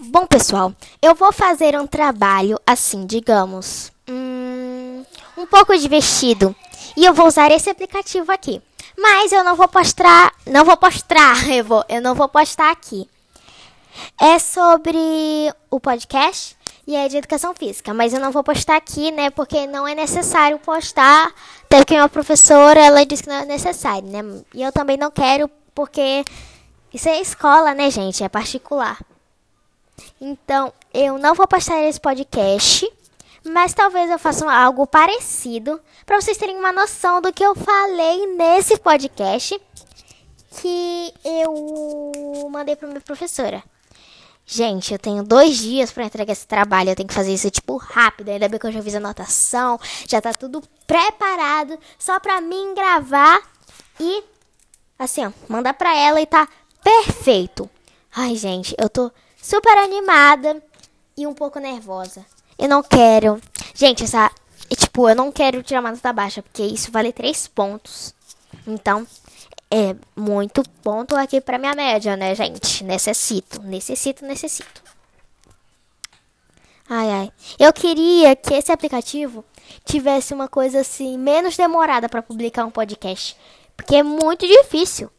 Bom, pessoal, eu vou fazer um trabalho assim, digamos, hum, um pouco divertido. E eu vou usar esse aplicativo aqui. Mas eu não vou postar, não vou postar, eu, vou, eu não vou postar aqui. É sobre o podcast e é de educação física, mas eu não vou postar aqui, né, porque não é necessário postar, até que minha professora, ela disse que não é necessário, né, e eu também não quero, porque isso é escola, né, gente, é particular. Então, eu não vou postar esse podcast, mas talvez eu faça algo parecido para vocês terem uma noção do que eu falei nesse podcast que eu mandei para minha professora. Gente, eu tenho dois dias para entregar esse trabalho. Eu tenho que fazer isso tipo rápido. Ainda bem que eu já fiz a anotação, já tá tudo preparado só para mim gravar e assim, ó, mandar para ela e tá perfeito. Ai, gente, eu tô super animada e um pouco nervosa. Eu não quero. Gente, essa. Tipo, eu não quero tirar uma nota baixa, porque isso vale 3 pontos. Então, é muito ponto aqui pra minha média, né, gente? Necessito, necessito, necessito. Ai, ai. Eu queria que esse aplicativo tivesse uma coisa assim, menos demorada para publicar um podcast. Porque é muito difícil.